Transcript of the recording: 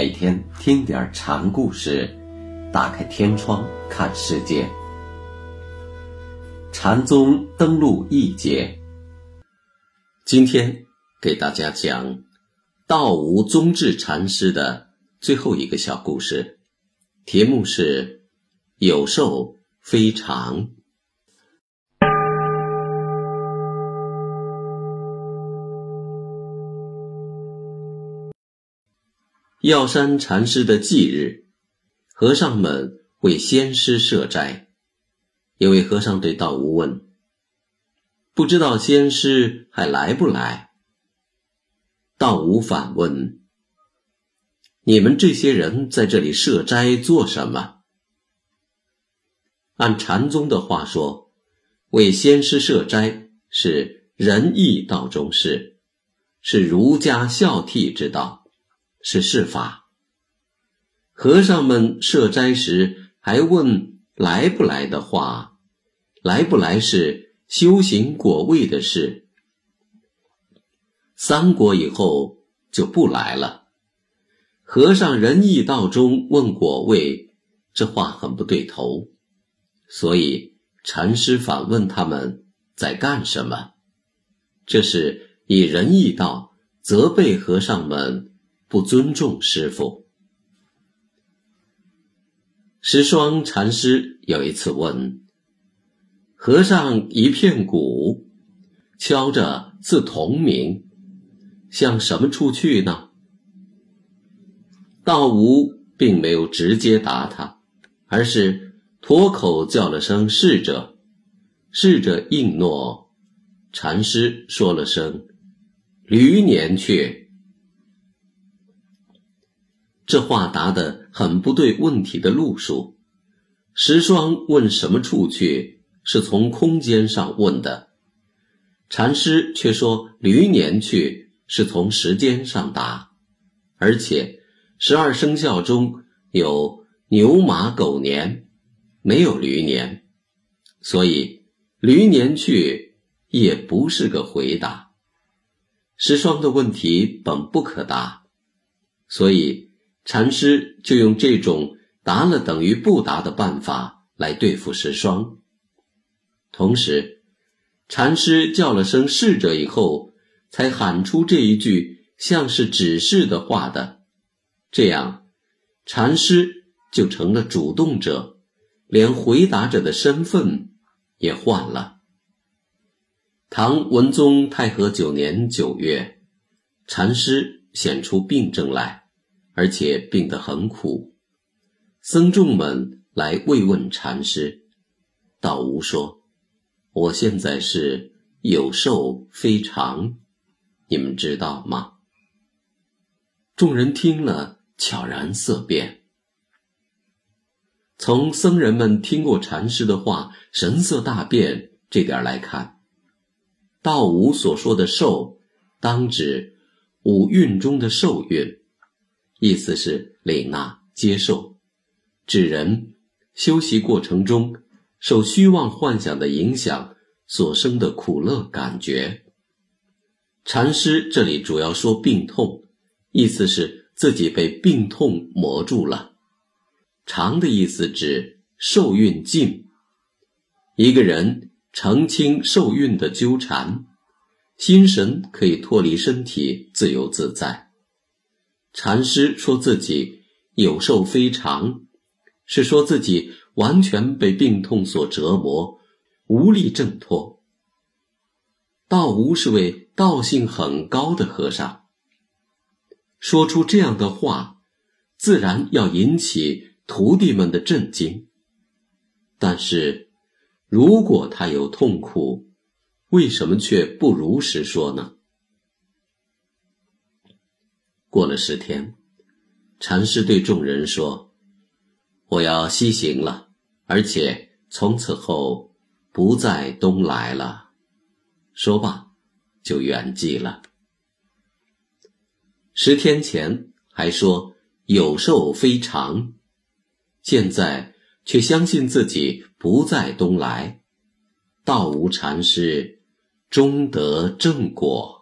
每天听点禅故事，打开天窗看世界。禅宗登陆一节，今天给大家讲道无宗智禅师的最后一个小故事，题目是“有寿非常”。药山禅师的忌日，和尚们为仙师设斋。有位和尚对道无问：“不知道仙师还来不来？”道无反问：“你们这些人在这里设斋做什么？”按禅宗的话说，为仙师设斋是仁义道中事，是儒家孝悌之道。是事法。和尚们设斋时还问来不来的话，来不来是修行果位的事。三果以后就不来了。和尚仁义道中问果位，这话很不对头，所以禅师反问他们在干什么。这是以仁义道责备和尚们。不尊重师傅。石霜禅师有一次问和尚：“一片鼓敲着自同名，向什么处去呢？”道无并没有直接答他，而是脱口叫了声“逝者”，逝者应诺。禅师说了声：“驴年去。”这话答得很不对问题的路数。石霜问什么处去，是从空间上问的；禅师却说驴年去，是从时间上答。而且十二生肖中有牛马狗年，没有驴年，所以驴年去也不是个回答。石霜的问题本不可答，所以。禅师就用这种答了等于不答的办法来对付石霜，同时，禅师叫了声“逝者”以后，才喊出这一句像是指示的话的，这样，禅师就成了主动者，连回答者的身份也换了。唐文宗太和九年九月，禅师显出病症来。而且病得很苦，僧众们来慰问禅师。道无说：“我现在是有寿非常，你们知道吗？”众人听了，悄然色变。从僧人们听过禅师的话，神色大变这点来看，道无所说的寿，当指五蕴中的受蕴。意思是领纳、接受，指人修习过程中受虚妄幻想的影响所生的苦乐感觉。禅师这里主要说病痛，意思是自己被病痛磨住了。常的意思指受孕尽，一个人澄清受孕的纠缠，心神可以脱离身体，自由自在。禅师说自己有寿非常，是说自己完全被病痛所折磨，无力挣脱。道无是位道性很高的和尚，说出这样的话，自然要引起徒弟们的震惊。但是，如果他有痛苦，为什么却不如实说呢？过了十天，禅师对众人说：“我要西行了，而且从此后不再东来了。”说罢，就圆寂了。十天前还说有寿非常，现在却相信自己不再东来，道无禅师终得正果。